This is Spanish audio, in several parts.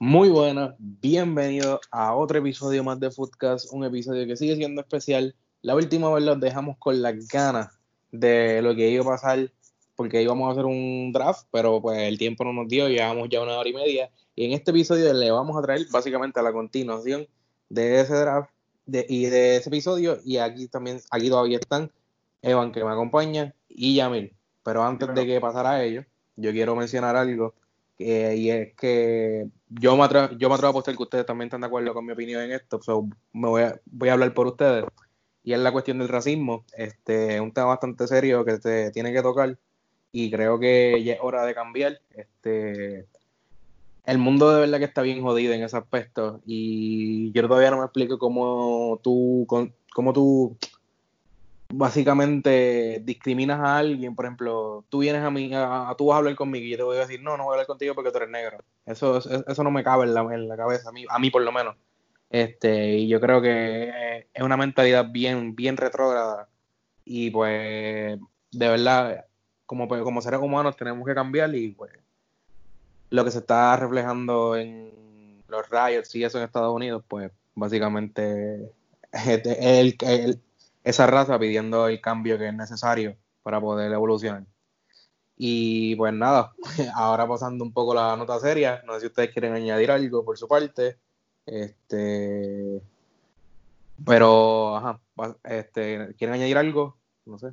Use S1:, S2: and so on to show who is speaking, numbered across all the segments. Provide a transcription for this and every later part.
S1: Muy buenas, bienvenidos a otro episodio más de Foodcast, un episodio que sigue siendo especial. La última vez los dejamos con las ganas de lo que iba a pasar, porque íbamos a hacer un draft, pero pues el tiempo no nos dio, llevamos ya una hora y media, y en este episodio le vamos a traer básicamente a la continuación de ese draft y de ese episodio, y aquí también, aquí todavía están Evan que me acompaña y Yamil. Pero antes de que pasara a ello, yo quiero mencionar algo y es que yo me, atrevo, yo me atrevo a apostar que ustedes también están de acuerdo con mi opinión en esto, me voy a, voy a hablar por ustedes. Y es la cuestión del racismo, este, es un tema bastante serio que se tiene que tocar y creo que ya es hora de cambiar. Este, el mundo de verdad que está bien jodido en ese aspecto y yo todavía no me explico cómo tú, cómo tú básicamente discriminas a alguien, por ejemplo, tú vienes a mí, a, tú vas a hablar conmigo y yo te voy a decir, no, no voy a hablar contigo porque tú eres negro. Eso, eso no me cabe en la, en la cabeza, a mí, a mí por lo menos. Este, y yo creo que es una mentalidad bien, bien retrógrada. Y pues, de verdad, como, pues, como seres humanos tenemos que cambiar y pues lo que se está reflejando en los riots y eso en Estados Unidos, pues básicamente el, el, esa raza pidiendo el cambio que es necesario para poder evolucionar. Y pues nada, ahora pasando un poco la nota seria, no sé si ustedes quieren añadir algo por su parte. Este, pero, ajá, este, ¿quieren añadir algo? No sé.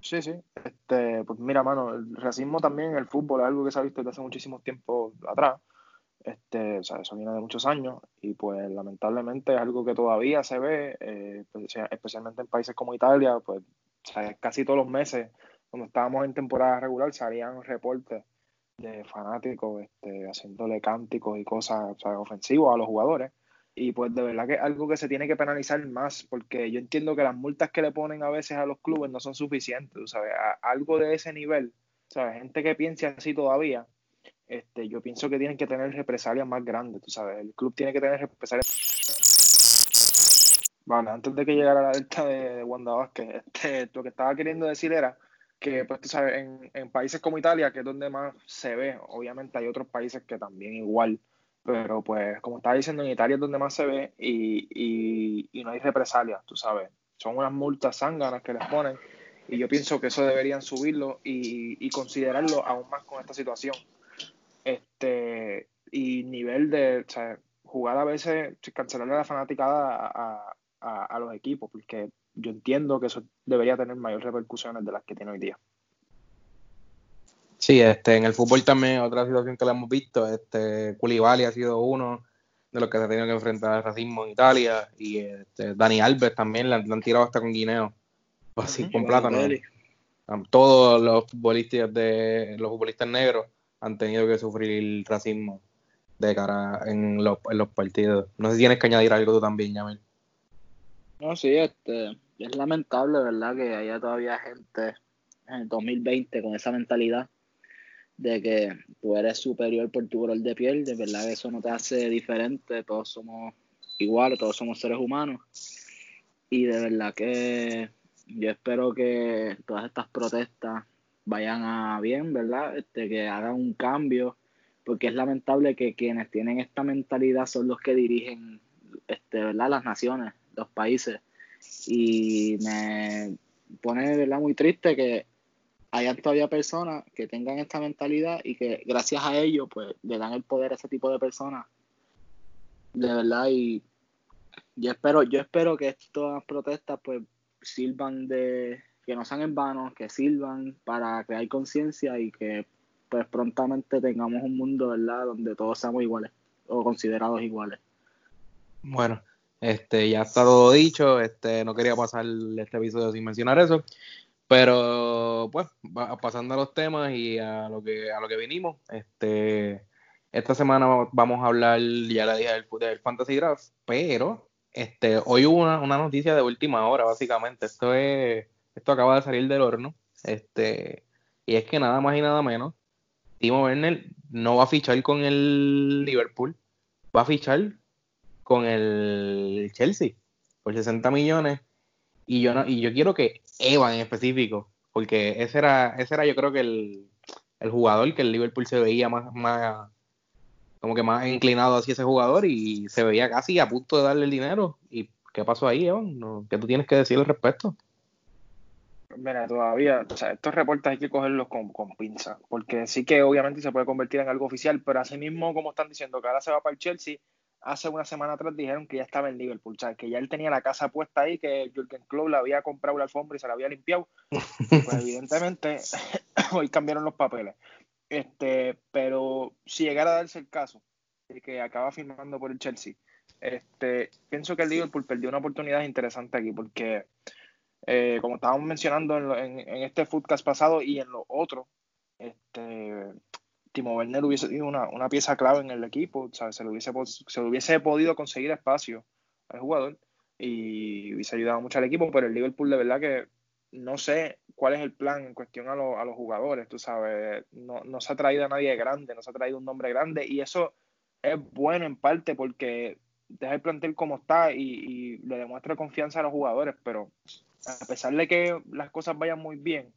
S2: Sí, sí. Este, pues mira, mano, el racismo también en el fútbol es algo que se ha visto desde hace muchísimo tiempo atrás. Este, o sea, eso viene de muchos años y pues lamentablemente es algo que todavía se ve, eh, especialmente en países como Italia, pues casi todos los meses, cuando estábamos en temporada regular, salían reportes de fanáticos este, haciéndole cánticos y cosas o sea, ofensivos a los jugadores. Y pues de verdad que es algo que se tiene que penalizar más, porque yo entiendo que las multas que le ponen a veces a los clubes no son suficientes, ¿sabes? algo de ese nivel, ¿sabes? Gente que piense así todavía, este, yo pienso que tienen que tener represalias más grandes, tú sabes, el club tiene que tener represalias. Vale, antes de que llegara la delta de, Wanda Vázquez, este, lo que estaba queriendo decir era que, pues tú sabes, en, en, países como Italia, que es donde más se ve, obviamente hay otros países que también igual, pero pues como estaba diciendo, en Italia es donde más se ve y, y, y no hay represalias, tú sabes, son unas multas zánganas que les ponen y yo pienso que eso deberían subirlo y, y considerarlo aún más con esta situación este, y nivel de o sea, jugar a veces, cancelarle la fanaticada a, a, los equipos, porque yo entiendo que eso debería tener mayores repercusiones de las que tiene hoy día.
S1: Sí, este, en el fútbol también otra situación que le hemos visto, este, Koulibaly ha sido uno de los que se ha tenido que enfrentar al racismo en Italia y este, Dani Alves también le han, tirado hasta con guineo, así con plátano. Todos los futbolistas de los futbolistas negros han tenido que sufrir racismo de cara en los, en los partidos. No sé si tienes que añadir algo tú también, Yamil.
S3: No, sí, este, es lamentable, ¿verdad? Que haya todavía gente en el 2020 con esa mentalidad de que tú eres superior por tu color de piel, de verdad que eso no te hace diferente, todos somos iguales, todos somos seres humanos. Y de verdad que yo espero que todas estas protestas vayan a bien, ¿verdad? Este, que hagan un cambio, porque es lamentable que quienes tienen esta mentalidad son los que dirigen, este, ¿verdad? Las naciones, los países. Y me pone, ¿verdad? Muy triste que hayan todavía personas que tengan esta mentalidad y que gracias a ello, pues, le dan el poder a ese tipo de personas. De verdad, y yo espero, yo espero que estas protestas, pues, sirvan de que no sean en vano, que sirvan para crear conciencia y que pues prontamente tengamos un mundo, ¿verdad?, donde todos seamos iguales o considerados iguales.
S1: Bueno, este ya está todo dicho, este no quería pasar este episodio sin mencionar eso, pero pues pasando a los temas y a lo que a lo que vinimos, este esta semana vamos a hablar, ya la dije, del, del Fantasy Draft, pero este hoy hubo una, una noticia de última hora, básicamente. Esto es esto acaba de salir del horno. Este, y es que nada más y nada menos, Timo Werner no va a fichar con el Liverpool, va a fichar con el Chelsea por 60 millones. Y yo no, y yo quiero que Evan en específico, porque ese era, ese era yo creo que el, el jugador que el Liverpool se veía más, más, como que más inclinado hacia ese jugador y se veía casi a punto de darle el dinero. ¿Y qué pasó ahí, Evan? ¿Qué tú tienes que decir al respecto?
S2: Mira, todavía, o sea, estos reportes hay que cogerlos con, con pinza, porque sí que obviamente se puede convertir en algo oficial, pero así mismo, como están diciendo que ahora se va para el Chelsea, hace una semana atrás dijeron que ya estaba en Liverpool, o que ya él tenía la casa puesta ahí, que Jürgen Klopp le había comprado la alfombra y se la había limpiado. Pues evidentemente hoy cambiaron los papeles. Este, pero si llegara a darse el caso de que acaba firmando por el Chelsea, este, pienso que el Liverpool perdió una oportunidad interesante aquí, porque eh, como estábamos mencionando en, en, este footcast pasado y en lo otro, este, Timo Werner hubiese sido una, pieza clave en el equipo, se, le hubiese, se hubiese podido conseguir espacio al jugador y hubiese ayudado mucho al equipo, pero el Liverpool de verdad que no sé cuál es el plan en cuestión a, a los jugadores, tú sabes, no, se ha traído a nadie grande, no se ha traído un nombre grande y eso es bueno en parte porque deja el plantel como está y le demuestra confianza a los jugadores, pero a pesar de que las cosas vayan muy bien,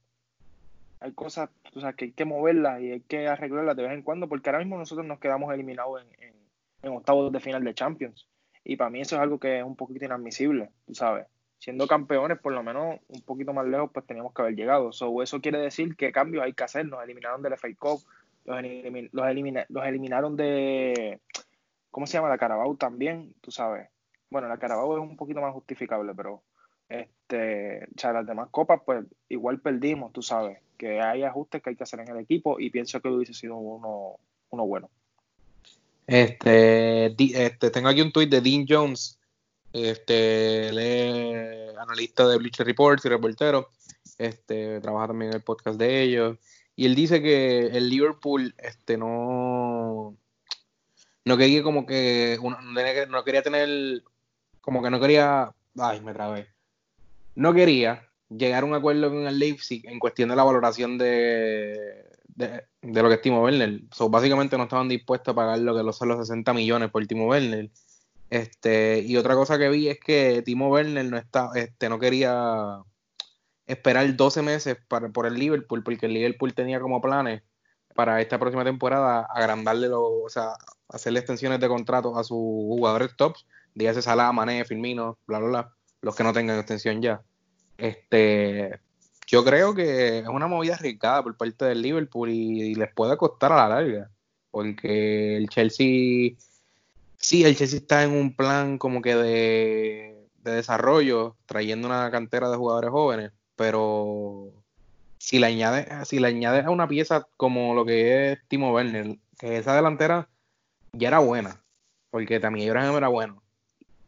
S2: hay cosas o sea, que hay que moverlas y hay que arreglarlas de vez en cuando, porque ahora mismo nosotros nos quedamos eliminados en, en, octavos de final de Champions. Y para mí eso es algo que es un poquito inadmisible, tú sabes. Siendo campeones, por lo menos un poquito más lejos, pues teníamos que haber llegado. So, eso quiere decir que cambios hay que hacer. Nos eliminaron del FA Cup, los, los, eliminaron de. ¿Cómo se llama? La Carabao también, tú sabes. Bueno, la Carabao es un poquito más justificable, pero este, o sea, las demás copas, pues igual perdimos, tú sabes que hay ajustes que hay que hacer en el equipo y pienso que hubiese sido uno, uno bueno.
S1: Este, este, tengo aquí un tuit de Dean Jones, este, analista de Bleacher Reports y reportero, este, trabaja también en el podcast de ellos, y él dice que el Liverpool, este, no, no quería como que, no quería tener, como que no quería, ay, me trabé, no quería llegar a un acuerdo con el Leipzig en cuestión de la valoración de, de, lo que es Timo Werner. So, básicamente no estaban dispuestos a pagar lo que son los 60 millones por Timo Werner. Este, y otra cosa que vi es que Timo Werner no está, este, no quería esperar 12 meses para, por el Liverpool, porque el Liverpool tenía como planes para esta próxima temporada agrandarle, lo, o sea, hacerle extensiones de contrato a sus jugadores tops, dígase Salah, Mané, Firmino, bla, bla, bla, los que no tengan extensión ya. Este, yo creo que es una movida arriesgada por parte del Liverpool y, les puede costar a la larga. Porque el Chelsea, sí, el Chelsea está en un plan como que de, desarrollo, trayendo una cantera de jugadores jóvenes, pero si le añades, si le añades a una pieza como lo que es Timo Werner, que esa delantera ya era buena, porque también era bueno,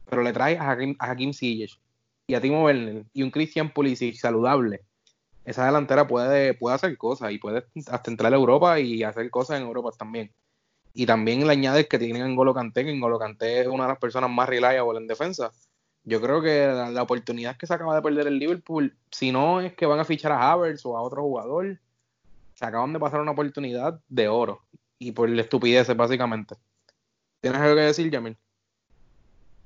S1: pero le trae a Hakim, a Hakim Ziyech, y a Timo Werner y un Christian Pulisic saludable, esa delantera puede, puede hacer cosas y puede hasta entrar a Europa y hacer cosas en Europa también. Y también le añades que tienen en Golo Kanté, que en Golo Kanté es una de las personas más reliable en defensa. Yo creo que la, oportunidad que se acaba de perder el Liverpool, si no es que van a fichar a Havertz o a otro jugador, se acaban de pasar una oportunidad de oro. Y por la estupidez, básicamente. ¿Tienes algo que decir, Jamil?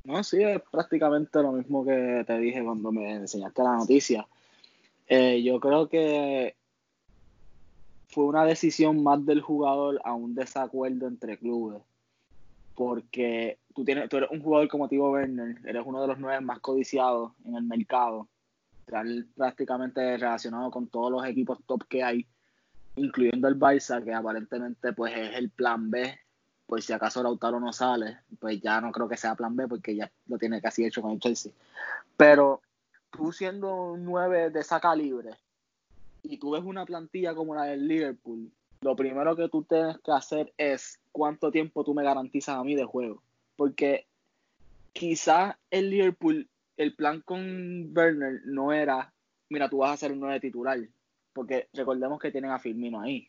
S3: No, sí, es prácticamente lo mismo que te dije cuando me enseñaste la noticia. Eh, yo creo que fue una decisión más del jugador a un desacuerdo entre clubes. Porque tú, tienes, tú eres un jugador como Tibo Werner, eres uno de los nueve más codiciados en el mercado. prácticamente relacionado con todos los equipos top que hay, incluyendo el Barça, que aparentemente pues es el plan B pues si acaso Lautaro no sale, pues ya no creo que sea plan B porque ya lo tiene casi hecho con el Chelsea. Pero tú siendo un 9 de esa calibre y tú ves una plantilla como la del Liverpool, lo primero que tú tienes que hacer es cuánto tiempo tú me garantizas a mí de juego. Porque quizás el Liverpool, el plan con Werner no era, mira, tú vas a ser un 9 titular. Porque recordemos que tienen a Firmino ahí.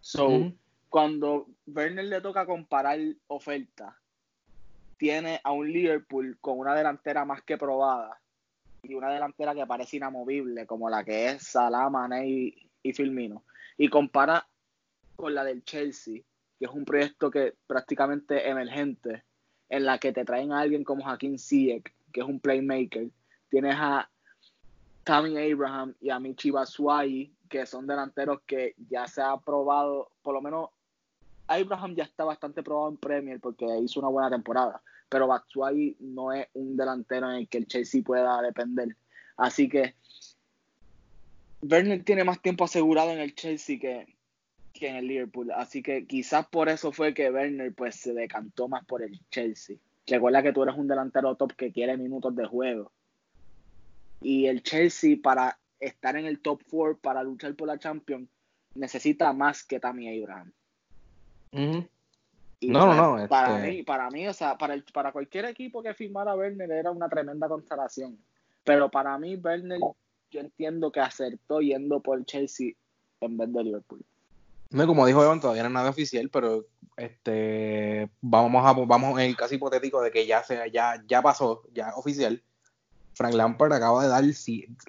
S3: So, cuando Werner le toca comparar oferta, tiene a un Liverpool con una delantera más que probada y una delantera que parece inamovible, como la que es Salah, Mane y, y y compara con la del Chelsea, que es un proyecto que prácticamente emergente, en la que te traen a alguien como Hakim Ziyech, que es un playmaker, tienes a Tammy Abraham y a Michi Batshuayi, que son delanteros que ya se ha probado, por lo menos Abraham ya está bastante probado en Premier porque hizo una buena temporada, pero Batshuayi no es un delantero en el que el Chelsea pueda depender. Así que Werner tiene más tiempo asegurado en el Chelsea que, en el Liverpool. Así que quizás por eso fue que Werner pues se decantó más por el Chelsea. Recuerda que tú eres un delantero top que quiere minutos de juego. Y el Chelsea para estar en el top 4, para luchar por la Champions, necesita más que Tammy Abraham.
S1: No, no, no.
S3: Para este mí, para mí, o sea, para, el, para cualquier equipo que firmara a Werner era una tremenda constelación. Pero para mí, Werner, yo entiendo que acertó yendo por Chelsea en vez de Liverpool.
S1: No, como dijo Evan, todavía no es nada oficial, pero este vamos a vamos en el caso hipotético de que ya sea, ya, ya pasó, ya oficial. Frank Lampard acaba de dar,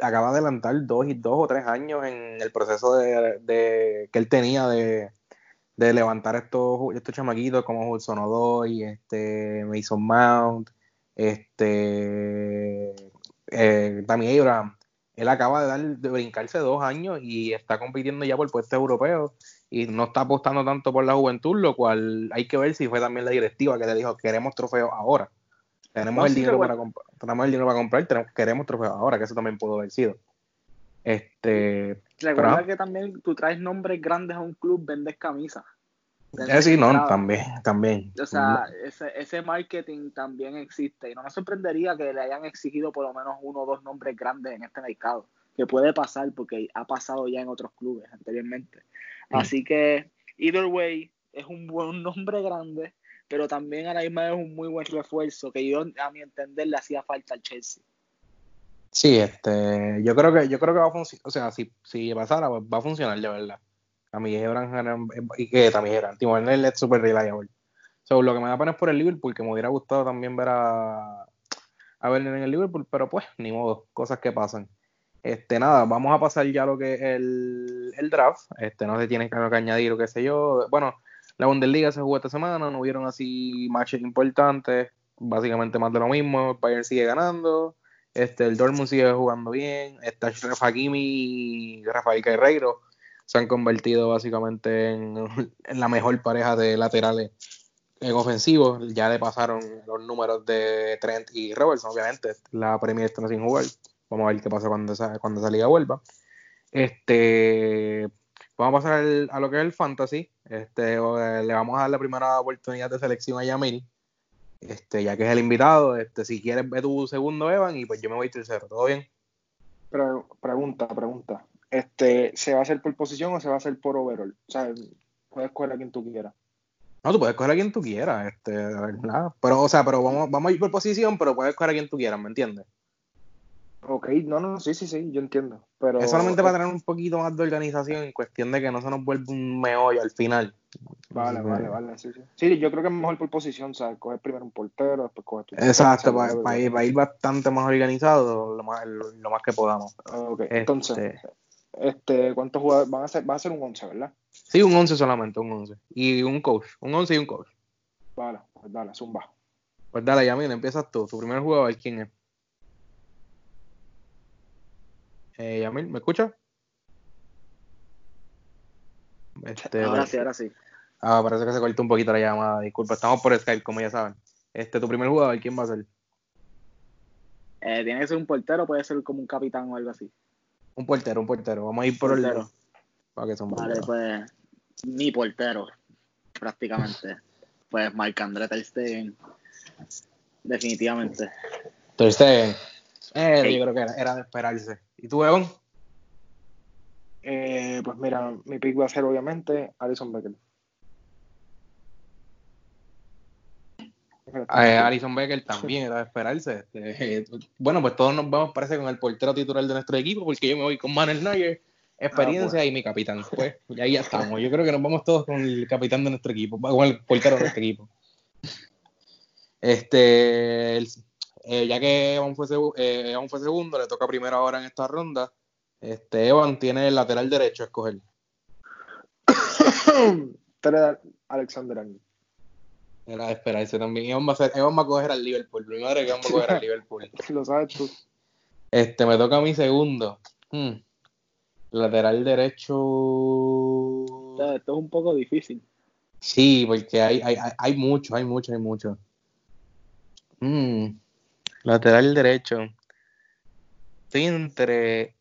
S1: acaba de adelantar dos y dos o tres años en el proceso de, que él tenía de, levantar estos, estos chamaquitos como Hudson Odoy, este, Mason Mount, este, eh, Tammy Abraham. Él acaba de dar, de brincarse dos años y está compitiendo ya por puesto europeo y no está apostando tanto por la juventud, lo cual hay que ver si fue también la directiva que le dijo queremos trofeos ahora. Tenemos, el, dinero para tenemos el dinero para comprar, tenemos, queremos trofeos ahora, que eso también pudo haber sido. Este,
S3: Recuerda que también tú traes nombres grandes a un club, vendes camisas.
S1: Es sí, no, también, también.
S3: O sea, ese, ese marketing también existe y no me sorprendería que le hayan exigido por lo menos uno o dos nombres grandes en este mercado, que puede pasar porque ha pasado ya en otros clubes anteriormente. Así que, either way, es un buen nombre grande, pero también a la misma es un muy buen refuerzo que yo, a mi entender, le hacía falta al Chelsea.
S1: Sí, este, yo creo que, yo creo que va a funcionar, o sea, si, si pasara, pues va a funcionar de verdad. A mí Ebran y que también era, Timo Werner es super reliable. So, lo que me da pena es por el Liverpool, que me hubiera gustado también ver a, a Werner en el Liverpool, pero pues, ni modo, cosas que pasan. Este, nada, vamos a pasar ya lo que es el, el draft. Este, no se tiene que añadir o qué sé yo. Bueno, la Bundesliga se jugó esta semana, no hubieron así matches importantes, básicamente más de lo mismo. El Bayern sigue ganando, este, el Dortmund sigue jugando bien, está Hakimi y Rafael Guerreiro se han convertido básicamente en, la mejor pareja de laterales en ofensivo. Ya le pasaron los números de Trent y Robertson, obviamente. La Premier está sin jugar. Vamos a ver qué pasa cuando esa, cuando liga vuelva. Este, vamos a pasar a lo que es el fantasy. Este, le vamos a dar la primera oportunidad de selección a Yamil. Este, ya que es el invitado, este, si quieres ve tu segundo Evan y pues yo me voy tercero, ¿todo bien?
S2: Pero, pregunta, pregunta. Este, ¿se va a hacer por posición o se va a hacer por overall? O sea, puedes escoger a quien tú quieras.
S1: No, tú puedes escoger a quien tú quieras, este, ¿verdad? Pero, o sea, pero vamos, vamos a ir por posición, pero puedes escoger a quien tú quieras, ¿me entiendes?
S2: Ok, no, no, sí, sí, sí, yo entiendo. Pero,
S1: es solamente para tener un poquito más de organización en cuestión de que no se nos vuelva un meollo al final.
S2: Vale, vale, vale, sí, sí. Sí, yo creo que es mejor por posición, o sea, coger primero un portero, después coger tu
S1: Exacto, para, ir, ir, bastante más organizado lo más, lo más que podamos.
S2: Ok, entonces, este, este ¿cuántos jugadores van a ser? Va a ser un 11, ¿verdad?
S1: Sí, un 11 solamente, un 11. Y un coach, un 11 y un coach.
S2: Vale, pues dale, zumba.
S1: Pues dale, ya mira, empiezas tú. Tu primer jugador, ¿quién es? Eh, Yamil, ¿me escucha?
S3: Este, ahora sí, ahora sí.
S1: Ah, parece que se cortó un poquito la llamada. Disculpa, estamos por Skype, como ya saben. Este, tu primer jugador, ¿quién va a ser?
S3: Eh, tiene que ser un portero, puede ser como un capitán o algo así.
S1: Un portero, un portero. Vamos a ir por
S3: portero.
S1: el. que son
S3: vale, pues. Mi portero, prácticamente. pues Marc André Ter Stegen. Definitivamente.
S1: Ter Stegen. Eh, Yo creo que era de esperarse. ¿Y tú, Evan?
S2: Eh, pues mira, mi pick va a ser obviamente Alison Becker.
S1: Eh, Alison Becker también era de esperarse. Este, bueno, pues todos nos vamos, parece, con el portero titular de nuestro equipo, porque yo me voy con Manuel Neuer, experiencia ah, pues. y mi capitán. Pues y ahí ya estamos. Yo creo que nos vamos todos con el capitán de nuestro equipo, con el portero de nuestro equipo. Este, eh, ya que Evan fue, eh, fue, segundo, le toca primero ahora en esta ronda. Este, Evan tiene el lateral derecho a escoger.
S2: Alexander Arnold.
S1: Era de esperarse también. Evan va, a ser, Evan va a coger al Liverpool. Mi madre que Evan va a coger al Liverpool.
S2: Lo sabes tú.
S1: Este, me toca a mi segundo. Hmm. Lateral derecho.
S3: Esto es un poco difícil.
S1: Sí, porque hay, hay, hay, hay mucho, hay mucho, hay mucho. Mm, lateral derecho. Estoy entre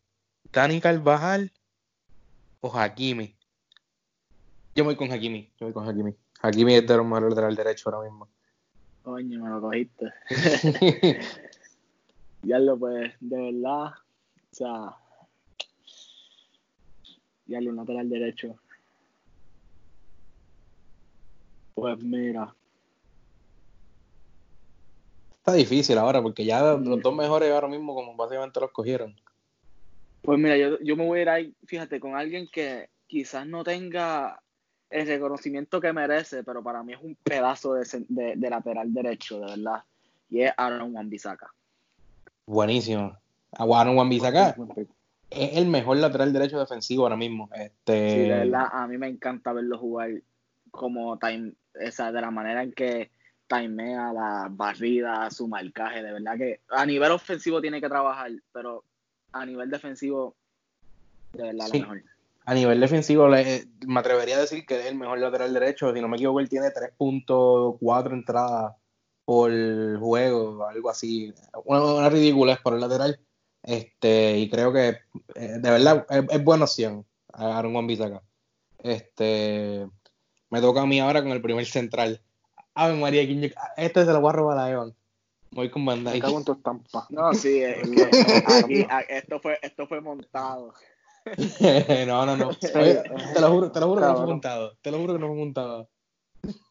S1: Dani Carvajal o Hakimi. Yo voy con Hakimi, yo voy con Hakimi. Hakimi es de los mejores lateral derecho ahora mismo.
S3: Coño, me lo cogiste. ya lo pues, de verdad, o sea, ya lo lateral derecho. Pues mira,
S1: Está difícil ahora porque ya los dos mejores ahora mismo como básicamente los cogieron.
S3: Pues mira, yo, yo me voy a ir ahí, fíjate, con alguien que quizás no tenga el reconocimiento que merece, pero para mí es un pedazo de, de- de lateral derecho, de verdad. Y es Aaron Wan-Bissaka.
S1: Buenísimo. Aguano Wan-Bissaka
S2: Buen pick.
S1: es el mejor lateral derecho defensivo ahora mismo. Este,
S3: Sí, de verdad, a mí me encanta verlo jugar como time, esa, de la manera en que timea la barrida, su marcaje, de verdad que a nivel ofensivo tiene que trabajar, pero a nivel defensivo, de verdad,
S1: Sí.
S3: lo mejor.
S1: A nivel defensivo, le- me atrevería a decir que es el mejor lateral derecho. Si no me equivoco, él tiene 3.4 entradas por juego, algo así. Una, una ridiculez por el lateral. Este, y creo que eh, de verdad es, es buena opción a Aaron Wan-Bissaka. Este, me toca a mí ahora con el primer central. Ave María, ¿quién yo- este se lo voy a robar a Evan. Voy con Van
S2: Me tu estampa.
S3: No, sí, eh, aquí- a- esto, fue, esto fue montado.
S1: no, no, no. Oye, te lo juro, te lo juro que no fue
S2: cabrón.
S1: montado. Te lo juro que no fue montado.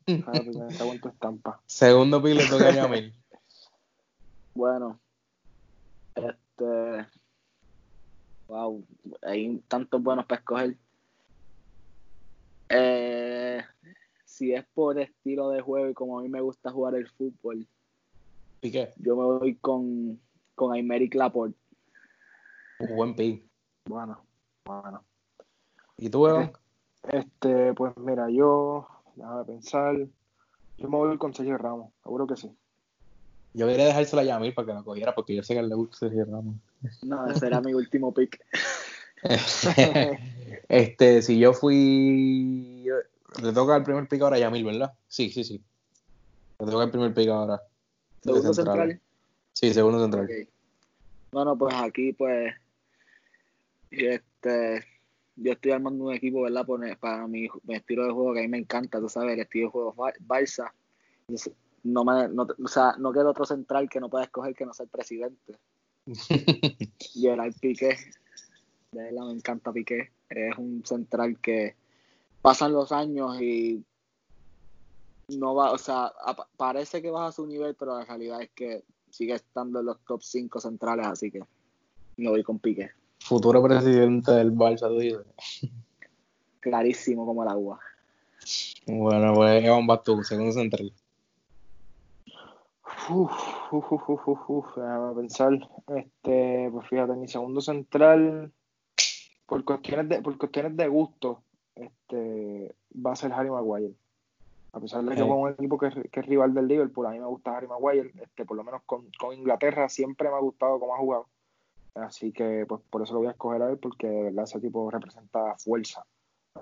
S2: En tu estampa.
S1: Segundo le toca a Yamil.
S3: Bueno, este. Wow, hay tantos buenos para escoger. Eh, si es por estilo de juego y como a mí me gusta jugar el fútbol,
S1: Piqué.
S3: yo me voy con, con Aymeric Laporte.
S1: Un buen pick.
S2: Bueno, bueno.
S1: ¿Y tú, Evan?
S2: Este, pues mira, yo, déjame pensar. Yo me voy con Sergio Ramos, seguro que sí.
S1: Yo quería dejárselo a Yamil para que lo cogiera porque yo sé que le gusta Sergio Ramos.
S3: No, ese era mi último pick.
S1: este, si yo fui. Le toca el primer pick ahora a Yamil, ¿verdad? Sí, sí, sí. Le toca el primer pick ahora.
S3: Segundo
S1: central.
S3: central.
S1: Sí, segundo central.
S3: Bueno, pues aquí, pues, este, yo estoy armando un equipo, ¿verdad? Por- para mi, mi estilo de juego, que a mí me encanta, tú sabes, el estilo de juego Bar- Barça. No me, no, o sea, no queda otro central que no pueda escoger que no sea el presidente. Gerard Piqué. De verdad me encanta Piqué. Es un central que pasan los años y no va, o sea, parece que baja su nivel, pero la realidad es que sigue estando en los top 5 centrales, así que me voy con Piqué.
S1: Futuro presidente del Barça, tú dices.
S3: Clarísimo como el agua.
S1: Bueno, pues Evan vas tú, segundo central.
S2: Uf, uf, uf, uf, uf, uf, déjame pensar. Este, pues fíjate, mi segundo central, por cuestiones de, por cuestiones de gusto, este, va a ser Harry Maguire. A pesar de que con un equipo que, es- que es rival del Liverpool, a mí me gusta Harry Maguire, este, por lo menos con, con Inglaterra siempre me ha gustado cómo ha jugado. Así que pues por eso lo voy a escoger a él, porque de verdad ese tipo representa fuerza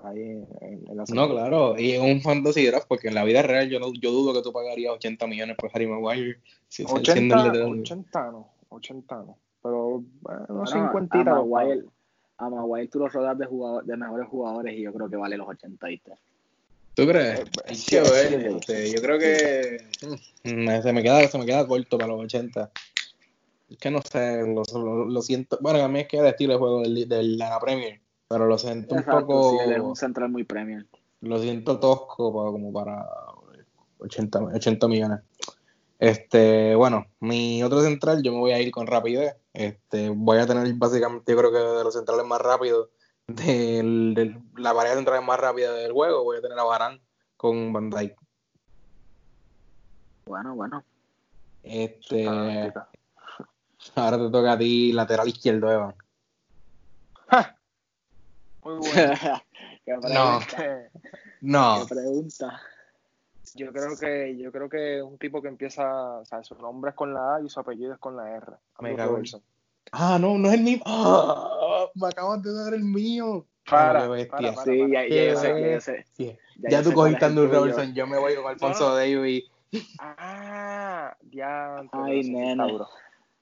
S2: ahí en, en- la
S1: No, claro, y es un fantasy draft porque en la vida real yo, no, yo dudo que tú pagarías 80 millones por Harry Maguire. Si, siendo
S2: 80,
S1: el lateral.
S2: 80 no, 80 no. Pero bueno, unos
S3: Bueno,
S2: 50
S3: a Maguire, a Maguire tú lo rodeas de, jugador, de mejores jugadores y yo creo que vale los 80, ¿viste?
S1: ¿Tú crees?
S2: Eh,
S1: Hay
S2: sí,
S1: que ver,
S2: sí.
S1: este, yo creo que mm, se me queda, se me queda corto para los 80. Es que no sé, lo, lo- lo siento. Bueno, a mí es que el estilo de juego del, del la Premier, pero lo siento un poco,
S3: sí, él es un central muy premium.
S1: lo siento tosco para, como para 80, 80 millones. Este, bueno, mi otro central, yo me voy a ir con rapidez. Este, voy a tener básicamente, yo creo que de los centrales más rápidos, del, del- la pareja de centrales más rápida del juego, voy a tener a Barán con Van Dijk.
S3: Bueno, bueno.
S1: Este, ahora te toca a ti, lateral izquierdo, Evan.
S2: Muy bueno.
S3: ¿Qué
S1: No. No,
S3: ¿Qué pregunta?
S2: Yo creo que yo creo que es un tipo que empieza, o sea, su nombre es con la A y su apellido es con la R.
S1: Me en- ah, no, no es el mío. Ah, me acabas de dar el mío.
S2: Para,
S1: qué
S2: para, para.
S3: Sí, ya, ya yo sé, ya
S1: Qué
S3: yo sé.
S1: bestia. Ya,
S3: yo
S1: tú cogiste a Andrew. Robertson, yo me voy con Alfonso
S2: No.
S1: Davis.
S2: Ah, ya.
S3: Ay,
S2: duro.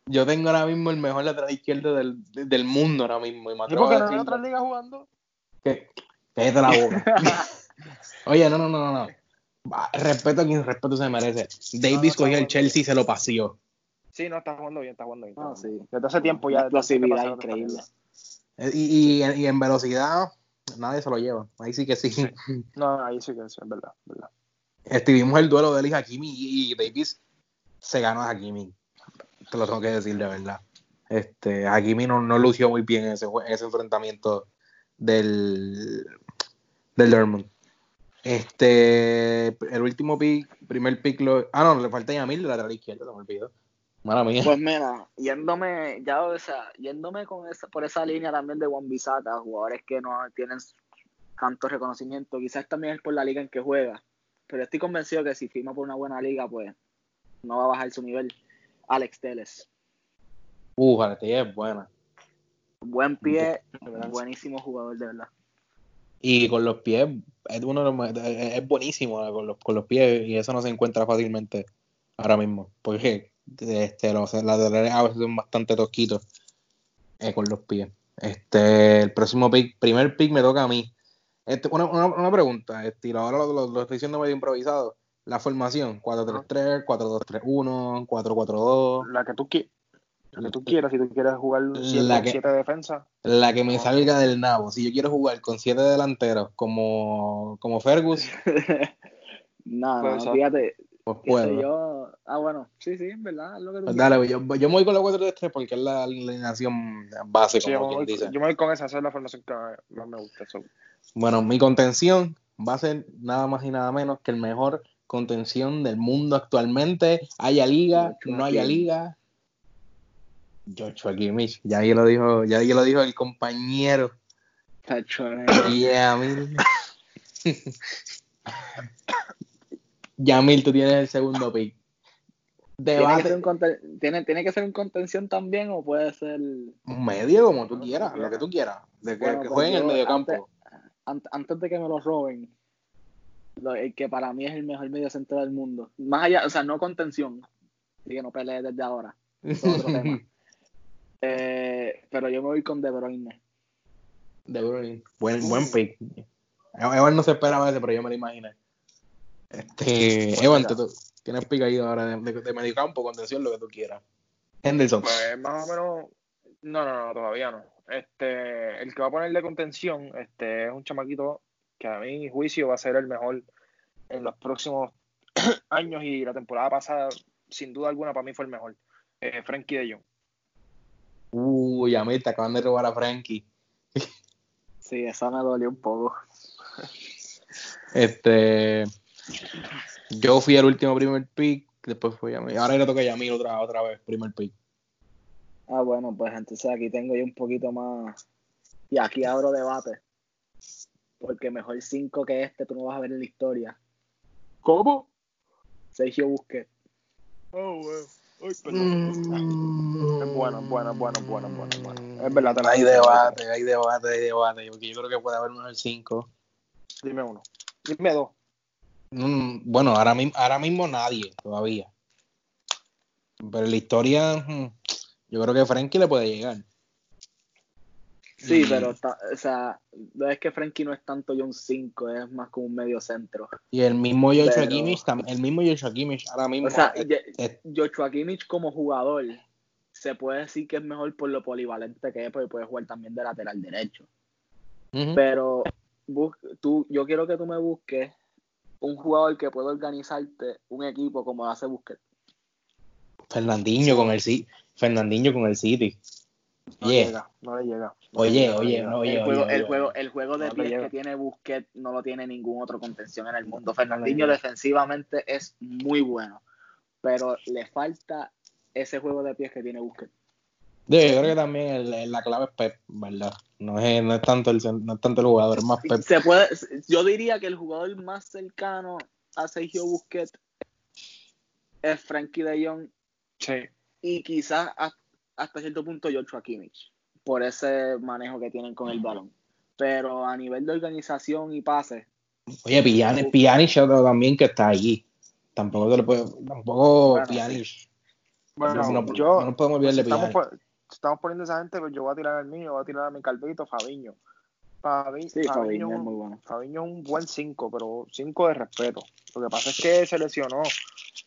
S1: Yo tengo ahora mismo el mejor lateral izquierdo del, del mundo ahora mismo. Y me
S2: ¿Y por qué
S1: a
S2: no hay
S1: decirlo.
S2: otra liga jugando?
S1: Que- Cállate la boca. Oye, no, no, no, no, Respeto a quien respeto se merece. Davis cogió el. Chelsea y se lo paseó.
S2: Sí, no, está jugando bien, está jugando bien. está jugando bien.
S3: sí.
S2: Desde hace tiempo ya.
S3: Explosividad increíble.
S1: Eh, Y, y, y en velocidad, nadie se lo lleva. Ahí sí que sí.
S2: No, ahí sí que es, es verdad, es verdad.
S1: Estuvimos el duelo de él y Hakimi y, y Davis se ganó a Hakimi. Te lo tengo que decir de verdad. Este, Hakimi no, no lució muy bien en ese, jue- en ese enfrentamiento del, del Dortmund. Este, el último pick, primer pick, lo, ah, no, le falta Yamil de lateral izquierdo, se me olvidó. Mala mía.
S3: Pues mira, yéndome, ya, o sea, yéndome con esa, por esa línea también de Juan jugadores que no tienen tanto reconocimiento, quizás también es por la liga en que juega, pero estoy convencido que si firma por una buena liga, pues no va a bajar su nivel. Alex Teles,
S1: Uh, Garetella es buena.
S3: buen pie, buenísimo jugador de verdad.
S1: Y con los pies, es, uno de los es buenísimo con los, con los pies y eso no se encuentra fácilmente ahora mismo. Porque este, los laterales a veces son bastante tosquitos eh, con los pies. Este, el próximo pick, primer pick me toca a mí. Este, una, una, una pregunta, este, ahora lo, lo- lo estoy diciendo medio improvisado. La formación, 4-3-3, 4-2-3-1, 4-4-2.
S2: La que tú quieras. La que tú quieras, si tú quieres jugar siete,
S1: que-
S2: siete defensas.
S1: La que me salga del nabo. Si yo quiero jugar con siete delanteros como, como Fergus,
S3: no,
S2: ser.
S3: fíjate,
S1: pues puedo.
S3: yo, ah bueno, sí, sí, en verdad, es lo que tú
S1: Pues dale, yo, yo me voy con la 4-3-3 porque es la alineación base,
S2: Sí, yo,
S1: como quien
S2: voy,
S1: dice.
S2: yo me voy con esa, esa es la formación que más me gusta.
S1: Bueno, mi contención va a ser nada más y nada menos que el mejor contención del mundo actualmente. Haya liga, no haya liga. Joshua Kimmich, ya ahí lo dijo, ya ahí lo dijo el compañero.
S3: Eh,
S1: Yamil. Yamil, tú tienes el segundo pick.
S3: ¿Tiene que, ser
S1: Debate
S3: un ¿tiene, ¿Tiene que ser un contención también o puede ser
S1: un medio como tú quieras, lo que tú quieras. De que,
S3: Bueno,
S1: que
S3: pues
S1: juegue en el
S3: yo
S1: medio campo.
S3: an- antes de que me lo roben, lo- el que para mí es el mejor medio centro del mundo. Más allá, o sea, no contención, así que no pelee desde ahora. es otro tema. Eh, pero yo me voy con De Bruyne.
S1: De Bruyne. Buen, buen pick. Evan no se esperaba ese, pero yo me lo imaginé. Este, Evan, tú, tú tienes pick ahí ahora de, de, de contención, lo que tú quieras. Henderson.
S2: Pues más o menos. No, no, no, todavía no. Este, el que va a poner de contención, este, es un chamaquito que a mi juicio va a ser el mejor en los próximos años y la temporada pasada, sin duda alguna, para mí fue el mejor. Eh, Frankie de Jong.
S1: Uy, Yamil, te acaban de robar a Frankie.
S3: Sí, esa me dolió un poco.
S1: Este, yo fui el último primer pick, después fue Yamil. Ahora le toca a Yamil otra, otra vez, primer pick.
S3: Ah, bueno, pues entonces aquí tengo yo un poquito más. Y aquí abro debate. Porque mejor 5 que este tú no vas a ver en la historia.
S2: ¿Cómo?
S3: Sergio Busquets.
S2: Oh, bueno. Perdón. Es bueno, es bueno, es bueno, es bueno, es bueno, es bueno. Es verdad, te
S1: Hay debate, hay debate, hay debate. Porque yo creo que puede haber mejor 5.
S2: Dime uno. Dime dos.
S1: Mm, bueno, ahora mismo, ahora mismo nadie todavía. Pero la historia, mm, yo creo que Frankie le puede llegar.
S3: Sí,
S1: Mm.
S3: pero está, o sea, es que Frankie no es tanto John 5, es más como un medio centro.
S1: Y el mismo Joshua
S3: Pero-
S1: Kimmich, el mismo Joshua Kimmich ahora mismo.
S3: O sea, Joshua Kimmich como jugador se puede decir que es mejor por lo polivalente que es, porque puede jugar también de lateral derecho. Pero bus- tú, yo quiero que tú me busques un jugador que pueda organizarte un equipo como hace Busquets.
S1: Fernandinho con el. Fernandinho con el City.
S2: No
S1: Yeah.
S2: llega, no le llega. No
S1: Oye,
S2: le llega, no le
S1: oye,
S2: llega.
S1: no, oye,
S3: el, juego,
S1: oye,
S3: el,
S1: oye.
S3: juego, el juego de pies que tiene Busquets no lo tiene ningún otro contención en el mundo.
S2: No
S3: Fernandinho defensivamente es muy bueno, pero le falta ese juego de pies que tiene Busquets.
S1: Yo creo que también el- el- la clave es Pep, ¿verdad? No es, no es tanto el, no es tanto el jugador, es más Pep.
S3: Se puede, yo diría que el jugador más cercano a Sergio Busquets es Frankie de Jong
S2: Sí.
S3: y quizás a- hasta cierto punto Joshua Kimmich por ese manejo que tienen con el balón. Pero a nivel de organización y pases,
S1: Oye, Pjanic, Pjanic también que está allí. Tampoco te lo puedo, tampoco
S2: Bueno,
S1: Pjanic.
S2: Bueno,
S1: no,
S2: yo,
S1: no podemos olvidar
S2: pues, estamos,
S1: Pjanic.
S2: estamos poniendo esa gente, pues yo voy a tirar al mío, voy a tirar a mi calvito, Fabiño. Fabi-
S3: Sí,
S2: Fabiño,
S3: Fabiño es
S2: un-
S3: muy bueno.
S2: Fabiño es un buen 5, pero 5 de respeto. Lo que pasa es que se lesionó.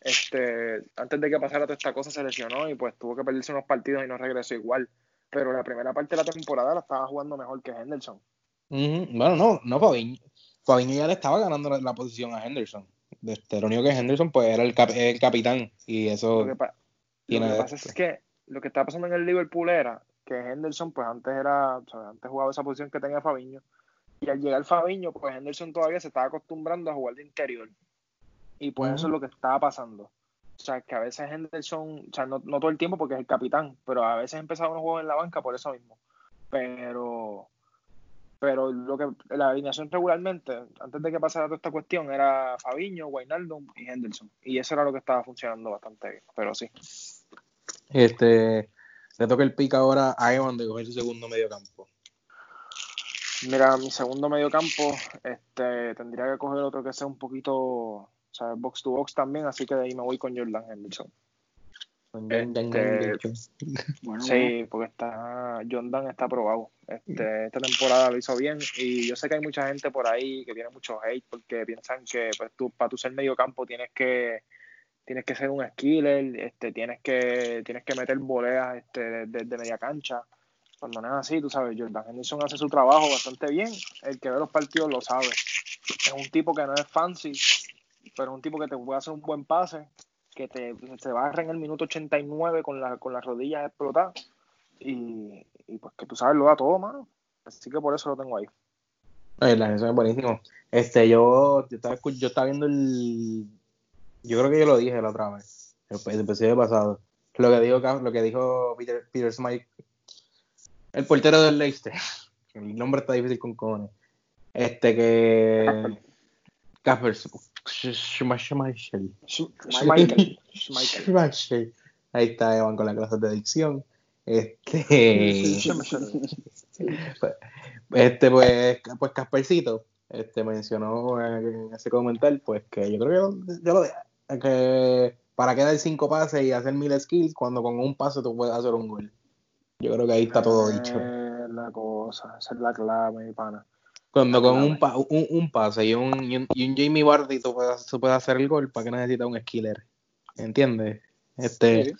S2: Este, antes de que pasara toda esta cosa, se lesionó y pues tuvo que perderse unos partidos y no regresó igual. Pero la primera parte de la temporada la estaba jugando mejor que Henderson.
S1: Bueno, no, no Fabiño. Fabiño ya le estaba ganando la, la posición a Henderson. Este, lo único que Henderson pues era el, cap- el capitán y eso
S2: Lo que, lo que pasa
S1: esto.
S2: es que lo que estaba pasando en el Liverpool era que Henderson, pues antes era, o sea, antes jugaba esa posición que tenía Fabiño. Y al llegar Fabiño, pues Henderson todavía se estaba acostumbrando a jugar de interior. Y pues
S1: Ujú.
S2: eso es lo que estaba pasando. O sea, que a veces Henderson, o sea, no, no todo el tiempo porque es el capitán, pero a veces empezaba unos juegos en la banca por eso mismo. Pero, pero lo que la alineación regularmente, antes de que pasara toda esta cuestión, era Fabiño, Wijnaldum y Henderson. Y eso era lo que estaba funcionando bastante bien. Pero sí.
S1: Este, le toca el pick ahora a Evan de coger su segundo medio campo.
S2: Mira, mi segundo medio campo, este, tendría que coger otro que sea un poquito, o sea, box to box también, así que de ahí me voy con Jordan Henderson. Este,
S3: Bueno, bueno.
S2: Sí, porque está, Jordan está aprobado. Este, esta temporada lo hizo bien y yo sé que hay mucha gente por ahí que tiene mucho hate porque piensan que pues tú, para tú ser medio campo tienes que tienes que ser un skiller, este, tienes que tienes que meter voleas este, desde media cancha. Cuando no es así, tú sabes, Jordan Henderson hace su trabajo bastante bien. El que ve los partidos lo sabe. Es un tipo que no es fancy, pero un tipo que te puede hacer un buen pase, que te, te barra en el minuto 89 con, la, con las rodillas explotadas. Y, y pues que tú sabes, lo da todo, mano. Así que por eso lo tengo ahí.
S1: La eso es buenísimo. Este, yo, yo estaba, yo estaba viendo el. Yo creo que yo lo dije la otra vez, el, el episodio pasado. Lo que dijo, lo que dijo Peter, Peter Smythe, el portero del Leicester. El nombre está difícil con cojones. Este que. Casper Schmeichel.
S2: Schmeichel.
S1: Ahí está Evan con la clase de dicción. Este. Este, pues, pues Caspercito este, mencionó en ese comentario, pues que yo creo que yo, lo que para qué dar cinco pases y hacer mil skills cuando con un pase tú puedes hacer un gol. Yo creo que ahí está todo dicho.
S2: Eh, la cosa, esa es la clave, mi pana.
S1: Cuando con un, pa- un, un pase y un, y un, y un Jamie Vardy tú puedes, tú puedes hacer el gol, ¿para qué necesitas un skiller? ¿Entiendes? Este.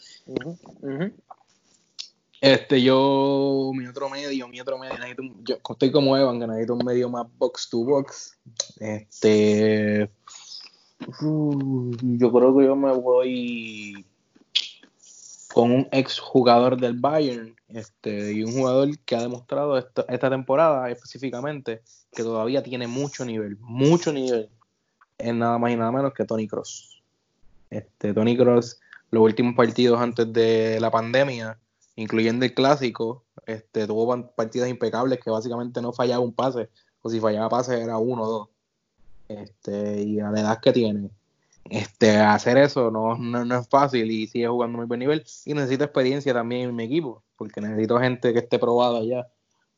S1: Este, yo, mi otro medio, mi otro medio, necesito un- yo estoy como Evan, que necesito un medio más box to box. Este, uh, yo creo que yo me voy con un ex jugador del Bayern, este, y un jugador que ha demostrado esta, esta temporada específicamente que todavía tiene mucho nivel, mucho nivel, en nada más y nada menos que Tony Cross. Este, Tony Cross, los últimos partidos antes de la pandemia, incluyendo el clásico, este, tuvo partidas impecables que básicamente no fallaba un pase, o si fallaba pase era uno o dos. Este, y a la edad que tiene, este, hacer eso no, no, no es fácil y sigue jugando muy buen nivel. Y necesito experiencia también en mi equipo, porque necesito gente que esté probada ya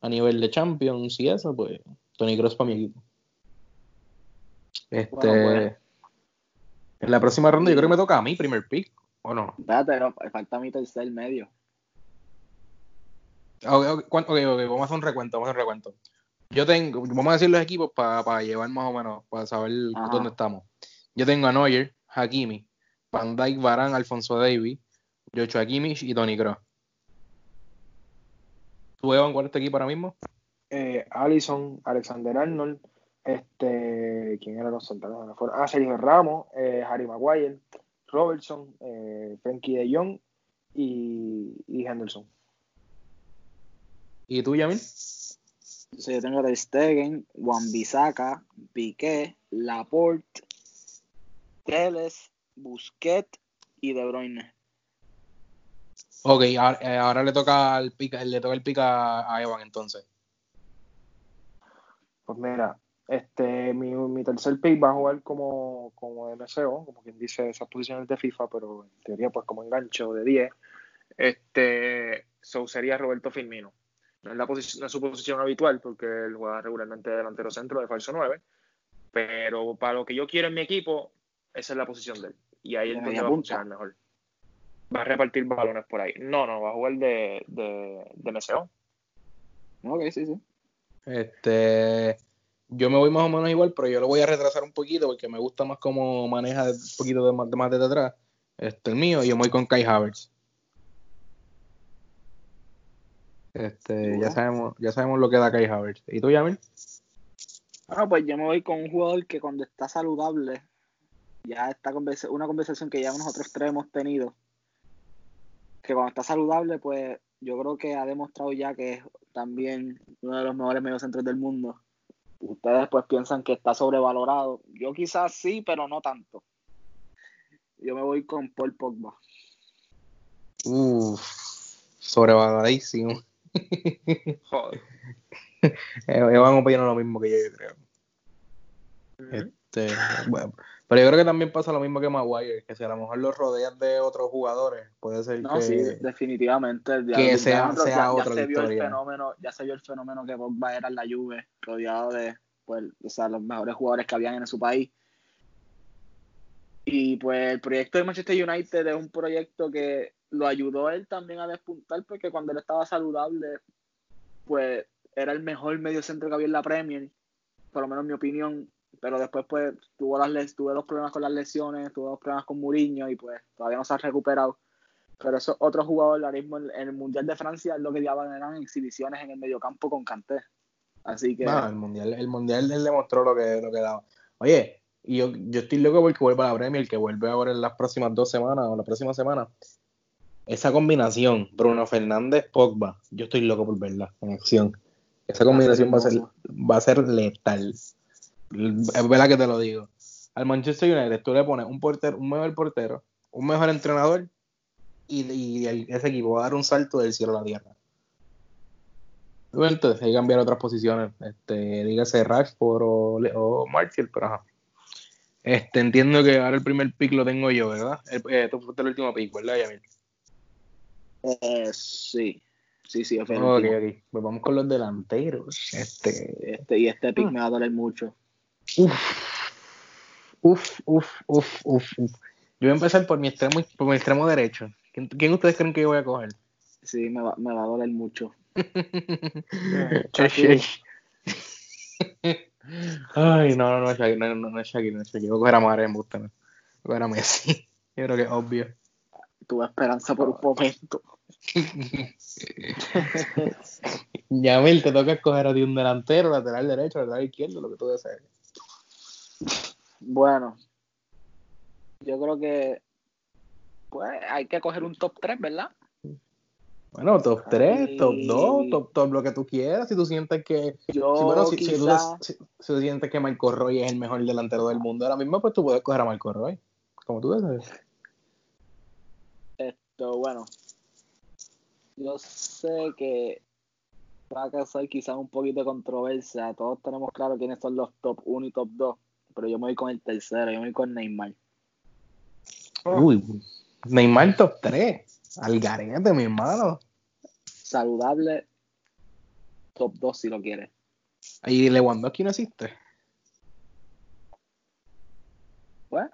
S1: a nivel de Champions y eso, pues Tony Cross para mi equipo. Este,
S3: Bueno, pues.
S1: en la próxima ronda yo creo que me toca a mí primer pick, ¿o no?
S3: Espérate, no, falta mi tercer medio.
S1: Ok, ok, vamos a hacer un recuento, vamos a hacer un recuento. Yo tengo, vamos a decir los equipos para llevar más o menos, para saber
S3: Ajá.
S1: dónde estamos. Yo tengo a Neuer, Hakimi, Van Dijk, Varane, Alfonso Davis, Joshua Kimmich y Tony Kroos. ¿Tú, Evan, cuál es tu equipo ahora mismo?
S2: Eh, Allison, Alexander Arnold, este, ¿quién eran los centrales? Ah, Sergio Ramos, eh, Harry Maguire, Robertson, eh, Frankie de Jong y, y Henderson.
S1: ¿Y tú, Yamil?
S3: Entonces yo tengo Ter Stegen, Juan Bisaca, Piqué, Laporte, Teles, Busquets y De Bruyne.
S1: Ok, ahora, eh, ahora le toca el pica, le toca el pica a Evan entonces.
S2: Pues mira, este, mi, mi tercer pick va a jugar como, como MCO, como quien dice esas posiciones de FIFA, pero en teoría pues como engancho de 10. Este, so sería Roberto Firmino. No es, la posición, no es su posición habitual porque él juega regularmente de delantero centro de falso 9, Pero para lo que yo quiero en mi equipo, esa es la posición de él. Y ahí es donde va a funcionar mejor. Va a repartir balones por ahí. No, no, va a jugar de, de, de MCO.
S3: Ok, sí, sí.
S1: Este, yo me voy más o menos igual, pero yo lo voy a retrasar un poquito porque me gusta más cómo maneja un poquito de más, de más desde atrás. Este, el mío, y yo me voy con Kai Havertz. Este, ya sabemos, ya sabemos lo que da Kai Havertz. ¿Y tú, Yamil?
S3: Bueno, pues yo me voy con un jugador que cuando está saludable, ya está una conversación que ya nosotros tres hemos tenido, que cuando está saludable, pues yo creo que ha demostrado ya que es también uno de los mejores mediocentros del mundo. Ustedes pues piensan que está sobrevalorado. Yo quizás sí, pero no tanto. Yo me voy con Paul Pogba.
S1: Uff, sobrevaloradísimo. Joder. Ellos van a opinar lo mismo que yo, yo creo. Este, bueno, pero yo creo que también pasa lo mismo que Maguire, que si a lo mejor los rodean de otros jugadores, puede ser
S3: no, sí, definitivamente.
S1: que sea, sea
S3: ya, se vio el fenómeno, ya se vio el fenómeno que Pogba era en la Juve, rodeado de pues, o sea, los mejores jugadores que habían en su país. Y pues el proyecto de Manchester United es un proyecto que lo ayudó él también a despuntar porque cuando él estaba saludable, pues era el mejor medio centro que había en la Premier, por lo menos en mi opinión, pero después pues tuvo las tuve dos problemas con las lesiones, tuvo dos problemas con Mourinho y pues todavía no se ha recuperado. Pero eso otro jugador ahora mismo en, el Mundial de Francia lo que llevaban eran exhibiciones en el mediocampo con Kanté. Así que
S1: el mundial el mundial él demostró lo que lo que daba. Oye, y yo, yo estoy loco porque vuelva a la Premier, que vuelve ahora en las próximas dos semanas o la próxima semana. Esa combinación, Bruno Fernández, Pogba, yo estoy loco por verla en acción. Esa combinación va a ser, va a ser letal. Es verdad que te lo digo. Al Manchester United tú le pones un portero, un mejor portero, un mejor entrenador y, ese equipo va a dar un salto del cielo a la tierra. Entonces hay que cambiar otras posiciones. Este, dígase Rashford o, o Martial, pero ajá. Este, entiendo que ahora el primer pick lo tengo yo, ¿verdad? El, eh, tú fuiste el último pick, ¿verdad, Yamil?
S3: Eh, sí. Sí, sí,
S1: Ok, ok. Pues vamos con los delanteros. Este,
S3: este y este pick me va a doler mucho.
S1: Uf. Uf, uf, uf, uf, Yo voy a empezar por mi extremo, por mi extremo derecho. ¿Quién, ustedes creen que yo voy a coger?
S3: Sí, me va, me va a doler mucho.
S1: Ay, no, no, no es Shakira, no, no, no es Shakira, no es Shakira. Voy a coger a Madre en Busta, Voy a coger a Messi. Yo creo que es obvio.
S3: Tuve esperanza por un momento.
S1: Yamil, te toca escoger a ti un delantero, lateral derecho, lateral izquierdo, lo que tú desees.
S3: Bueno, yo creo que pues hay que coger un top 3, ¿verdad?
S1: Bueno, top 3, top 2, top, top lo que tú quieras. Si tú sientes que. Yo si, si, tú, sientes que Marco Roy es el mejor delantero del mundo ahora mismo, pues tú puedes coger a Marco Roy. Como tú ves.
S3: Esto, bueno. Yo sé que va a causar quizás un poquito de controversia. Todos tenemos claro quiénes son los top 1 y top 2. Pero yo me voy con el tercero, yo me voy con Neymar.
S1: Uy, Neymar top 3. Al garete, mi hermano.
S3: Saludable, top 2 si lo quieres.
S1: ¿Y Lewandowski no existe?
S3: ¿What?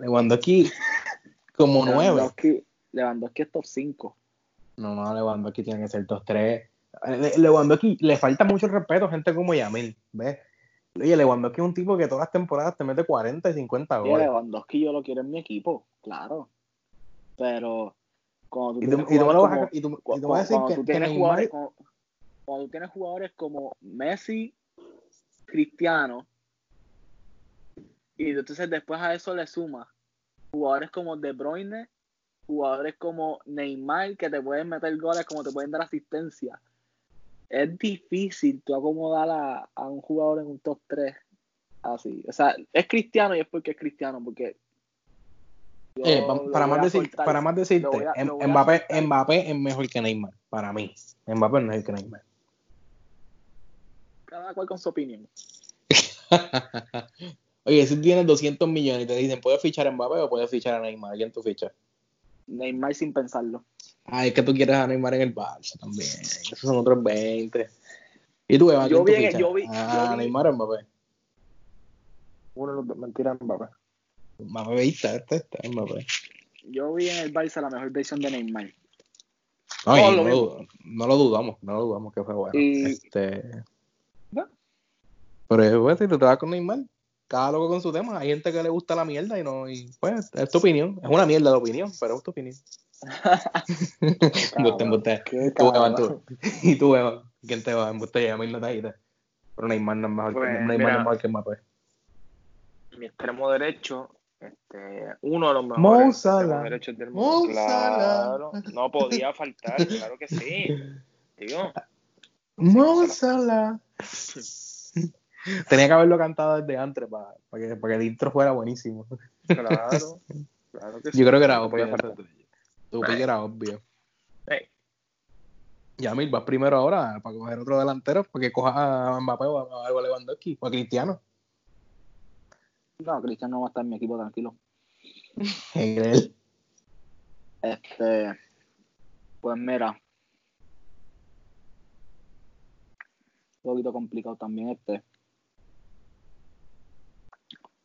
S1: Lewandowski como 9.
S3: Lewandowski, Lewandowski es top 5.
S1: No, no, Lewandowski tiene que ser top 3. Lewandowski le falta mucho respeto a gente como Yamil, ¿ves? Oye, Lewandowski es un tipo que todas las temporadas te mete 40 y 50 goles.
S3: Lewandowski yo lo quiero en mi equipo, claro. Pero cuando tú
S1: tienes jugadores
S3: cuando, tú tienes como Messi, Cristiano, y entonces después a eso le sumas jugadores como De Bruyne, jugadores como Neymar que te pueden meter goles, como te pueden dar asistencia es difícil tú acomodar a, a, un jugador en un top 3 así. O sea, es cristiano y es porque es cristiano, porque.
S1: Eh, para, más decir, para más decirte, Mbappé, Mbappé es mejor que Neymar, para mí. Mbappé es mejor que Neymar.
S3: Cada cual con su opinión.
S1: Oye, si tienes 200 millones y te dicen, ¿puedes fichar a Mbappé o puedes fichar a Neymar? ¿Quién tú fichas?
S3: Neymar sin pensarlo.
S1: Ay, es que tú quieres a Neymar en el Barça también. Esos son otros 20. ¿Y tú, Eva?
S3: Yo vi, yo vi,
S1: ah, Neymar o Mbappé.
S2: Uno de los mentira, Mbappé.
S1: Mbappé vista, este está Mbappé.
S3: Yo vi en el Barça la mejor versión de Neymar.
S1: No,
S2: Oh,
S1: no,
S2: lo
S1: no dudamos, no lo dudamos que fue bueno.
S2: Y-
S1: Este,
S2: No.
S1: pero pues, si te vas con Neymar, cada loco con su tema. Hay gente que le gusta la mierda y no, y pues, es tu opinión. Es una mierda de opinión, pero es tu opinión. Embuste, embuste. Tú, Evan, tú. Y tú, Evan. ¿Quién te va? Embuste, ya mil notas Pero Neymar no es mejor,
S2: Pues,
S1: que, Neymar no es mejor que Mbappé.
S2: Mi extremo derecho, este, uno de los mejores extremos derechos del mundo. Claro, no podía faltar, claro que sí. Digo,
S1: Mo Salah. Tenía que haberlo cantado desde antes para, que, para que el intro fuera buenísimo.
S2: claro, claro que sí.
S1: Yo creo que era
S2: No podía faltar.
S1: Eso. Tu pick era obvio.
S2: Ey,
S1: Yamil, vas primero ahora para coger otro delantero, para que coja a Mbappé o a, a Lewandowski o a Cristiano.
S3: No, Cristiano no va a estar en mi equipo tranquilo.
S1: Él.
S3: Este, pues mira, un poquito complicado también este.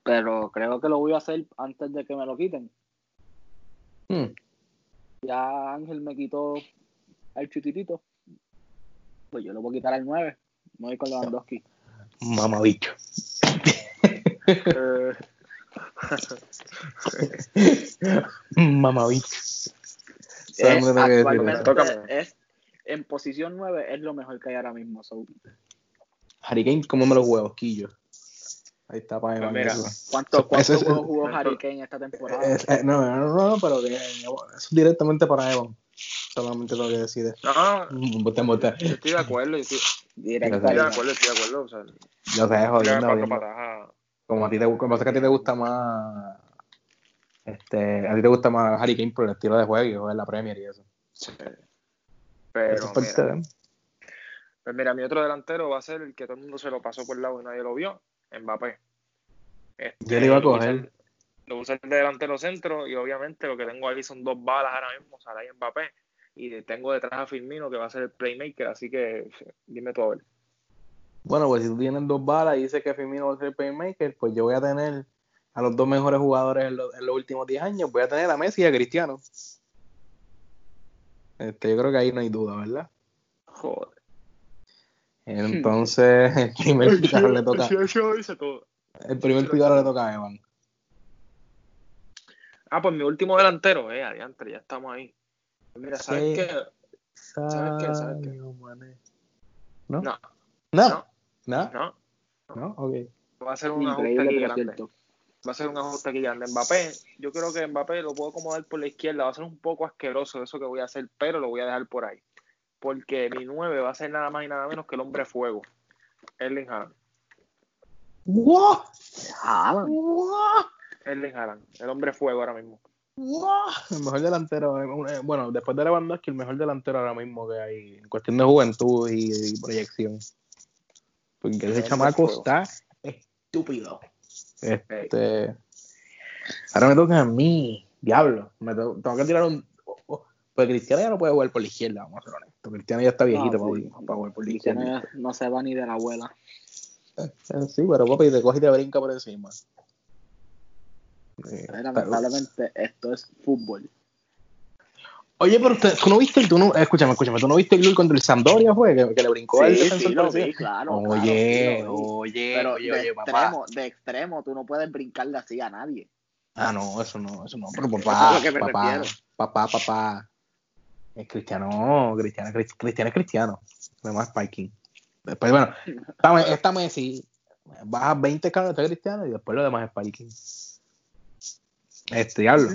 S3: Pero creo que lo voy a hacer antes de que me lo quiten.
S1: Hmm.
S3: Ya Ángel me quitó al chutitito. Pues yo lo voy a quitar al 9. Me voy con Lewandowski.
S1: Mamabicho.
S2: eh,
S1: Mamabicho.
S3: Es, en posición 9 es lo mejor que hay ahora mismo. so,
S1: Harry Kane, ¿cómo me lo juego? Quillo. Ahí está para Evan.
S2: Pues mira,
S1: eso.
S3: ¿Cuántos
S1: Eso- eso es-
S3: juegos jugó
S2: eso-
S3: Harry Kane esta temporada?
S1: Es- eh, no, no, no, no, pero que, eso es directamente para Evan. Solamente tengo que decir eso.
S2: no,
S1: embuste.
S2: yo estoy de acuerdo, yo estoy,
S3: Directo.
S2: estoy de acuerdo, estoy de acuerdo. O sea,
S1: Yo sé, jodiendo,
S2: patas.
S1: Como a ti te gusta, pasa que a ti te gusta más. Este, a ti te gusta más Harry Kane por el estilo de juego y jugar la Premier y eso.
S2: Sí.
S1: Eso
S2: Pero
S1: es parte
S2: mira,
S1: de-
S2: pues mira, mi otro delantero va a ser el que todo el mundo se lo pasó por el lado y nadie lo vio, Mbappé. Este,
S1: Yo le iba a
S2: lo
S1: coger.
S2: Lo puse de delantero centro y obviamente lo que tengo ahí son dos balas ahora mismo, Salah y Mbappé. Y tengo detrás a Firmino que va a ser el playmaker, así que dime tú a ver.
S1: Bueno, pues si tú tienes dos balas y dices que Firmino va a ser el playmaker, pues yo voy a tener a los dos mejores jugadores en, los- en los últimos 10 años. Voy a tener a Messi y a Cristiano. Este, yo creo que ahí no hay duda, ¿verdad?
S2: Joder.
S1: Entonces, el primer picar le toca, el primer picar le toca a Evan.
S2: Ah, pues mi último delantero, eh, adiante, ya estamos ahí. Pues Mira, ¿sabes qué? ¿Sabes qué? ¿Sabes qué?
S1: ¿No?
S2: No,
S1: No.
S2: no,
S1: ¿No?
S2: no.
S1: ¿No? Ok.
S2: Va a ser un ajuste aquí grande. Va a ser un ajuste aquí grande. Mbappé, yo creo que Mbappé lo puedo acomodar por la izquierda. Va a ser un poco asqueroso eso que voy a hacer, pero lo voy a dejar por ahí. Porque mi 9 va a ser nada más y nada menos que el hombre fuego. Erling Haaland.
S1: ¡Wow!
S3: Haaland.
S1: ¡Wow!
S2: Erling Haaland, el hombre fuego ahora mismo.
S1: ¡Wow! El mejor delantero, eh, bueno, después de Lewandowski, el mejor delantero ahora mismo que hay en cuestión de juventud y, y proyección. Porque ese chamaco
S2: fuego.
S1: está estúpido. Este. Ahora me toca a mí, diablo. Me to- tengo que tirar un. Pues Cristiano ya no puede jugar por la izquierda, vamos a ser honestos. Cristiano ya está viejito
S3: No,
S1: para,
S3: sí.
S1: para jugar por la
S3: Cristiano
S1: izquierda.
S3: no se va ni de la abuela.
S1: Eh, Sí, pero papi, te coge y te brinca por encima. Eh,
S3: Eh, Lamentablemente, esto es fútbol.
S1: Oye, pero usted, tú no viste el, tú no, escúchame, escúchame, tú no viste el gol contra el Sampdoria, fue, que, que le brincó al
S3: Sí,
S1: defensor
S3: sí, lo vi, claro.
S1: Oye,
S3: claro, sí,
S1: oye,
S3: Pero
S1: oye,
S3: de
S1: oye, papá.
S3: extremo, de extremo, tú no puedes brincarle así a nadie.
S1: Ah, no, eso no, eso no, pero papá,
S3: es
S1: papá, papá, papá. Es cristiano, cristiano, Cris- cristiano es cristiano. Además, Spiking. Después, bueno, esta, esta Messi baja 20 caras de cristiano y después lo demás es Spiking. Este diablo.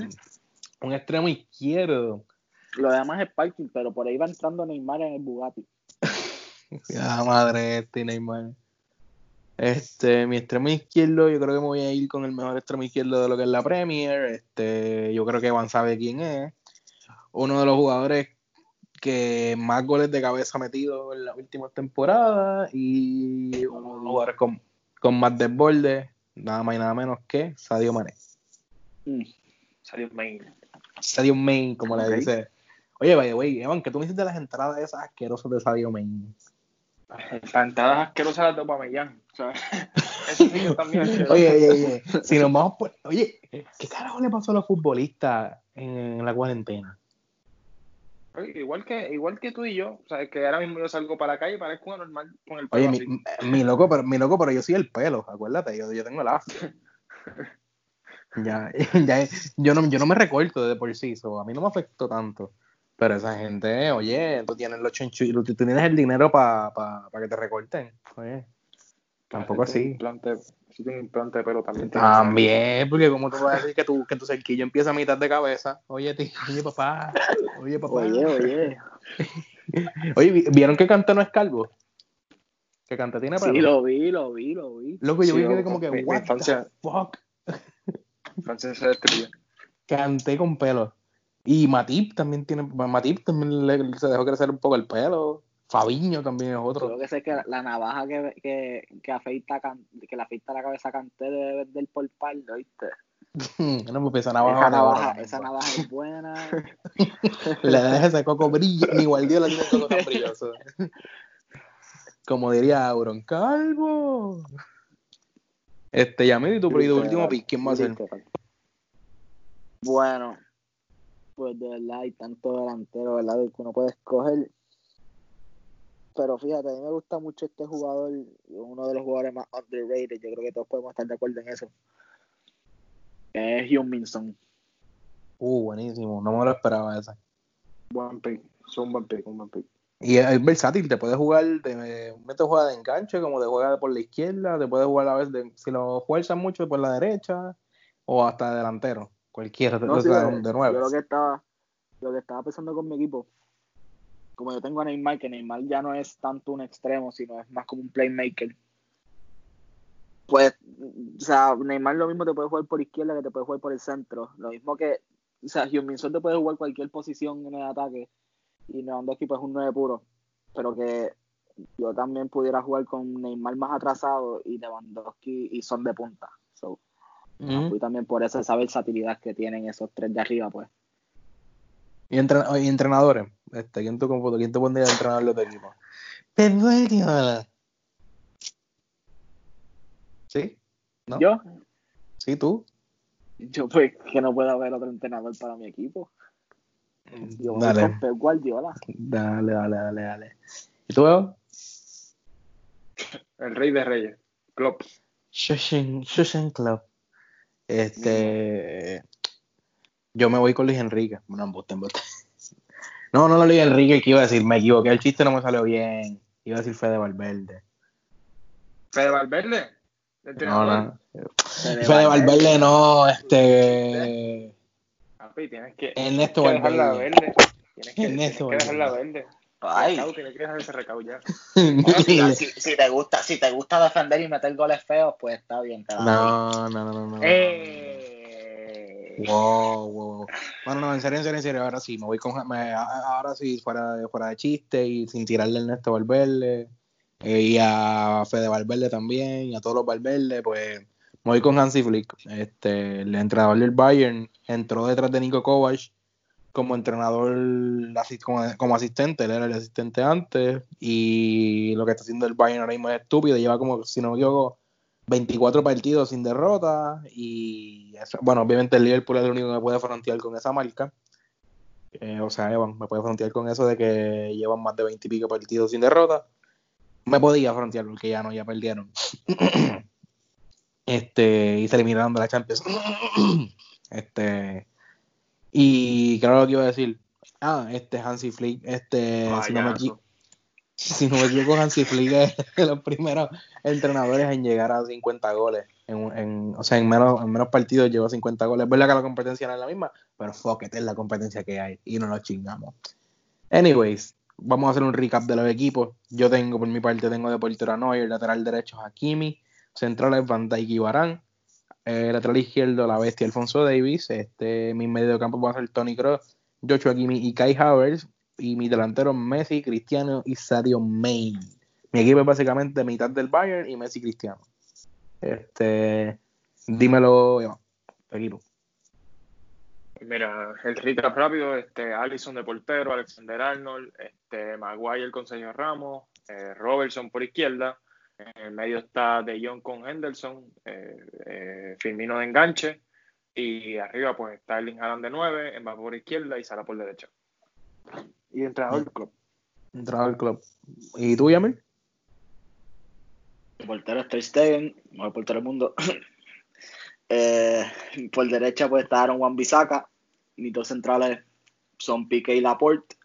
S1: Un extremo izquierdo.
S3: Lo demás es parking, pero por ahí va entrando Neymar en el Bugatti.
S1: Ya madre, este Neymar. Este, mi extremo izquierdo, yo creo que me voy a ir con el mejor extremo izquierdo de lo que es la Premier. Este, yo creo que Van sabe quién es. Uno de los jugadores que más goles de cabeza metido en las últimas temporadas y uno de los jugadores con, con más desborde, nada más y nada menos que Sadio Mané.
S3: Mm.
S2: Salió main.
S1: Sadio Main, como le dice. Oye, vaya, güey, Evan, que tú me hiciste las entradas esas asquerosas de Sadio Main.
S2: Las entradas asquerosas las de Aubameyang, ¿sabes? Eso sí que también es
S1: Oye, oye, oye, si nos vamos por... Oye, ¿qué carajo le pasó a los futbolistas en la cuarentena?
S2: Oye, igual que igual que tú y yo, o sea, que ahora mismo yo salgo para la calle y parezco normal con el
S1: Oye,
S2: pelo así.
S1: mi loco, pero, mi loco, pero yo soy el pelo, acuérdate, yo, yo tengo el afro. ya, ya, yo no, yo no me recorto de por sí, so, a mí no me afectó tanto. Pero esa gente, oye, tú tienes los chenchu, tú tú tienes el dinero para pa, pa que te recorten. Oye, tampoco así.
S2: Si tiene implante de pelo también. tiene
S1: También, porque como tú vas a decir que tu, que tu cerquillo empieza a mitad de cabeza. Oye, ti- oye papá, oye papá.
S3: Oye, oye.
S1: Oye, ¿vi- ¿vieron que Cante no es calvo? Que Cante tiene pelo.
S3: Sí, lo vi, lo vi, lo vi.
S1: Loco, yo
S2: Sí,
S1: vi que como que, what
S2: infancia-
S1: the fuck?
S2: Francis se destruyó.
S1: Canté con pelo. Y Matip también tiene, Matip también le- se dejó crecer un poco el pelo. Fabiño también es otro.
S3: creo que sé que la navaja que, que, que afeita que le afeita la cabeza a Canté debe vender por par, ¿viste?
S1: no, pues esa navaja,
S3: esa navaja,
S1: oro,
S3: esa navaja es buena.
S1: Le deja ese coco brillo, ni Guardiola tiene coco tan brilloso. Como diría Auron, calvo. Este, ya me y tu último pick, ¿quién va a ser?
S3: Bueno, pues de verdad hay tanto delantero, ¿verdad? que uno puede escoger. Pero fíjate, a mí me gusta mucho este jugador, uno de los jugadores más underrated, yo creo que todos podemos estar de acuerdo en eso. Es Hyun Min Sung.
S1: Uh, buenísimo, no me lo esperaba esa.
S2: Buen pick. Es un buen pick, un buen pick.
S1: Y es, versátil, te puede jugar, te mete juega de enganche, como te juega por la izquierda, te puede jugar a veces, de, si lo fuerzas mucho, por la derecha, o hasta de delantero, cualquiera,
S3: No, sí, yo-
S1: de nueve.
S3: Yo lo que estaba, lo que estaba pensando con mi equipo, como yo tengo a Neymar, que Neymar ya no es tanto un extremo, sino es más como un playmaker. Pues, o sea, Neymar lo mismo te puede jugar por izquierda que te puede jugar por el centro. Lo mismo que, o sea, Hyun te puede jugar cualquier posición en el ataque y Lewandowski pues es un 9 puro. Pero que yo también pudiera jugar con Neymar más atrasado y Lewandowski y Son de punta. So,
S1: Ujú.
S3: Fui también por eso, esa versatilidad que tienen esos tres de arriba, pues.
S1: Y, entre- y entrenadores, este, ¿quién tú, quién tú pondrías de entrenador de tu equipo? Pep Guardiola. ¿Sí? ¿No?
S3: Yo,
S1: ¿Sí, tú?
S3: yo pues que no puedo haber otro entrenador para mi equipo. Yo voy
S1: Dale,
S3: con Pep Guardiola.
S1: dale, dale, dale, dale. ¿Y tú, Evo?
S2: El rey de reyes. Klopp.
S1: Shushin, Shushin Club. Este. Yo me voy con Luis Enrique. Bueno, embuste, embuste. No, no lo Luis Enrique que iba a decir. Me equivoqué. El chiste no me salió bien. Iba a decir Fede Valverde.
S2: Fede Valverde.
S1: No, no.
S3: Fede
S1: Fede Valverde no. Este.
S2: Papi, tienes que,
S1: Ernesto
S2: tienes que dejarla verde. Tienes que,
S1: Ernesto
S2: tienes que dejarla
S1: Valverde.
S2: verde.
S3: Ay.
S2: Recau, tienes que dejar ese recau ya.
S3: Bueno, si, si- si te gusta, si te gusta defender y meter goles feos, pues está bien. te.
S1: No, no, no, no. no.
S3: Eh.
S1: Wow, wow. Bueno, no, en serio, en serio, en serio. Ahora sí, me voy con. me- ahora sí, fuera de, fuera de chiste y sin tirarle a Ernesto Valverde. eh, y a Fede Valverde también. Y a todos los Valverde, pues. Me voy con Hansi Flick. Este, el entrenador del Bayern entró detrás de Nico Kovac como entrenador, como, asistente. Él era el asistente antes. Y lo que está haciendo el Bayern ahora mismo es estúpido. Lleva como, si no me 24 partidos sin derrota y eso- bueno, obviamente el Liverpool es el único que me puede frontear con esa marca. Eh, o sea, Evan me puede frontear con eso de que llevan más de 20 y pico partidos sin derrota. Me podía frontear porque ya no, ya perdieron. este, y se eliminaron de la Champions. este, y claro lo que iba a decir. Ah, este Hansi Flick, este, si no me equivoco, si no me equivoco, Hansi Flick es los primeros entrenadores en llegar a 50 goles. En, en- o sea, en menos, en menos partidos llegó a 50 goles. Es verdad que la competencia no es la misma, pero fuck it, es la competencia que hay y no nos chingamos. Anyways, vamos a hacer un recap de los equipos. Yo tengo, por mi parte, tengo de portero Neuer, lateral derecho Hakimi, centrales Van Dijk y Varane, eh, lateral izquierdo la bestia Alfonso Davis, este, mi medio campo va a ser Tony Kroos, Joshua Kimi y Kai Havertz, y mi delantero Messi, Cristiano y Sadio Mane. Mi equipo es básicamente mitad del Bayern y Messi Cristiano. Este, dímelo, tu equipo.
S2: Mira, el recap rápido, este, Allison de portero, Alexander Arnold, este, Maguire con Sergio Ramos, eh, Robertson por izquierda, En el medio está De Jong con Henderson, eh, eh, Firmino de enganche. Y arriba pues está Erling Haaland de 9, Mbappé por izquierda y Sala por derecha. Y entrenador del club.
S1: Entrenador del club. ¿Y tú, Yamil?
S3: El portero es Ter Stegen, mejor portero del mundo. eh, por derecha pues está Aaron Wan Bissaka. Mis dos centrales son Pique y Laporte.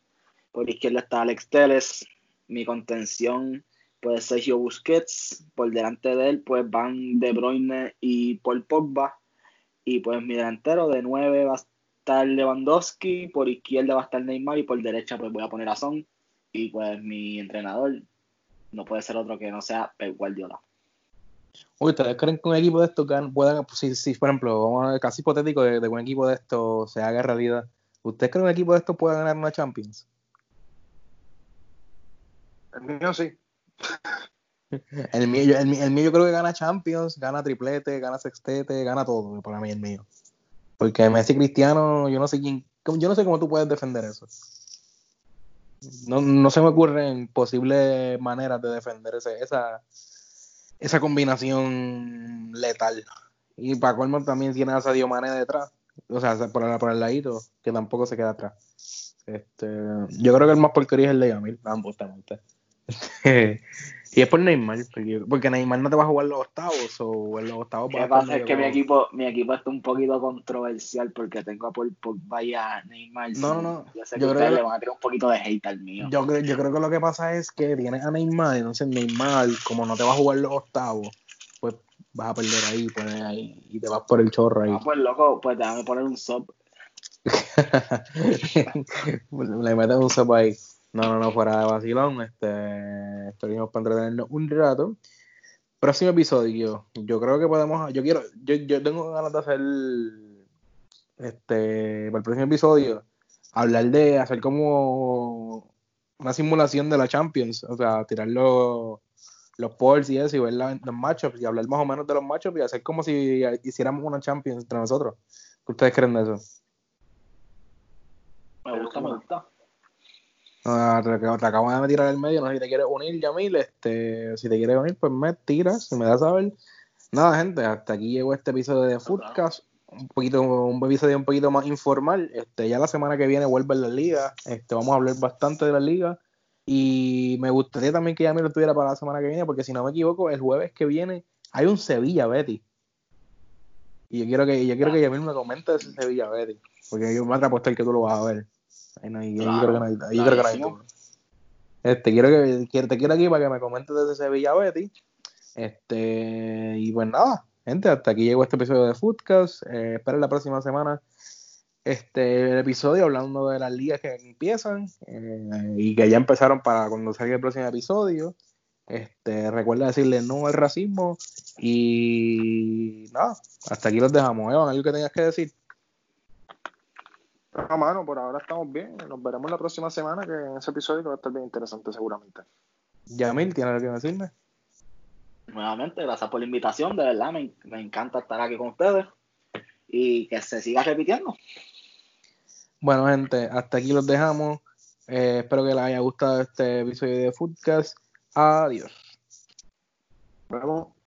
S3: Por izquierda está Alex Teles. Mi contención pues Sergio Busquets. Por delante de él pues van De Bruyne y Paul Pogba. Y pues mi delantero de 9 va a estar Lewandowski. Por izquierda va a estar Neymar. Y por derecha pues voy a poner a Son. Y pues mi entrenador no puede ser otro que no sea Pep Guardiola.
S1: Uy, ¿ustedes creen que un equipo de estos puedan, si, si por ejemplo, vamos a ver, casi hipotético de, de un equipo de estos se haga realidad, ¿ustedes creen que un equipo de estos pueda ganar una Champions?
S2: El mío sí.
S1: El mío, el, el mío yo creo que gana Champions, gana triplete, gana sextete, gana todo, para mí el mío. Porque Messi Cristiano, yo no sé quién, yo no sé cómo tú puedes defender eso. No, no se me ocurren posibles maneras de defender esa, esa combinación letal. Y para también tiene a Sadio detrás. O sea, por el, por ladito, que tampoco se queda atrás. Este, yo creo que el más porquería es el de Yamil, justamente. y es por Neymar, porque, porque, Neymar no te va a jugar los octavos, o en los octavos
S3: Lo que pasa es que mi equipo, mi equipo está un poquito controversial porque tengo a Paul Pogba y a Neymar.
S1: No, no, no.
S3: Yo sé que yo ustedes le van a tirar un poquito de hate al mío.
S1: Yo creo, yo creo que lo que pasa es que tienes a Neymar, entonces Neymar, como no te va a jugar los octavos, pues vas a perder ahí, pues ahí, y te vas por el chorro ahí.
S3: Ah, pues loco, pues déjame poner un sub.
S1: le metes un sub ahí. No, no, no, fuera de vacilón. Este, estuvimos para entretenernos un rato. Próximo episodio. Yo creo que podemos. Yo quiero. Yo, yo tengo ganas de hacer. Este. Para el próximo episodio. Hablar de hacer como. Una simulación de la Champions. O sea, tirar los, los polls y eso. Y ver los matchups. Y hablar más o menos de los matchups. Y hacer como si hiciéramos una Champions entre nosotros. ¿Qué ustedes creen de eso?
S3: Me gusta, me gusta.
S1: Uh, te, acabo de tirar el medio, no sé si te quieres unir, Yamil, este, si te quieres unir, pues me tiras, me das a saber. Nada, gente, hasta aquí llegó este episodio de Footcast, un poquito, un episodio un poquito más informal. Este, ya la semana que viene vuelve la liga, este, vamos a hablar bastante de la liga. Y me gustaría también que Yamil lo tuviera para la semana que viene, porque si no me equivoco, el jueves que viene hay un Sevilla Betty. Y yo quiero que, yo quiero que Yamil me comente ese Sevilla Betty, porque yo me voy a apostar que tú lo vas a ver. Ahí no, claro, hay, ahí hay Este, quiero que, te quiero aquí para que me comentes desde Sevilla Betty. Este, y pues nada, gente, hasta aquí llegó este episodio de Foodcast. Eh, esperen la próxima semana este el episodio hablando de las ligas que empiezan eh, y que ya empezaron para cuando salga el próximo episodio. Este, recuerda decirle no al racismo y nada, hasta aquí los dejamos. Evan, ¿algo que tengas que decir?
S2: No, mano, por ahora estamos bien. Nos veremos la próxima semana, que en ese episodio va a estar bien interesante seguramente.
S1: Yamil, ¿tienes algo que decirme?
S3: Nuevamente, gracias por la invitación, de verdad, me, me encanta estar aquí con ustedes y que se siga repitiendo.
S1: Bueno, gente, hasta aquí los dejamos. Eh, espero que les haya gustado este episodio de Foodcast. Adiós.
S2: Nos vemos.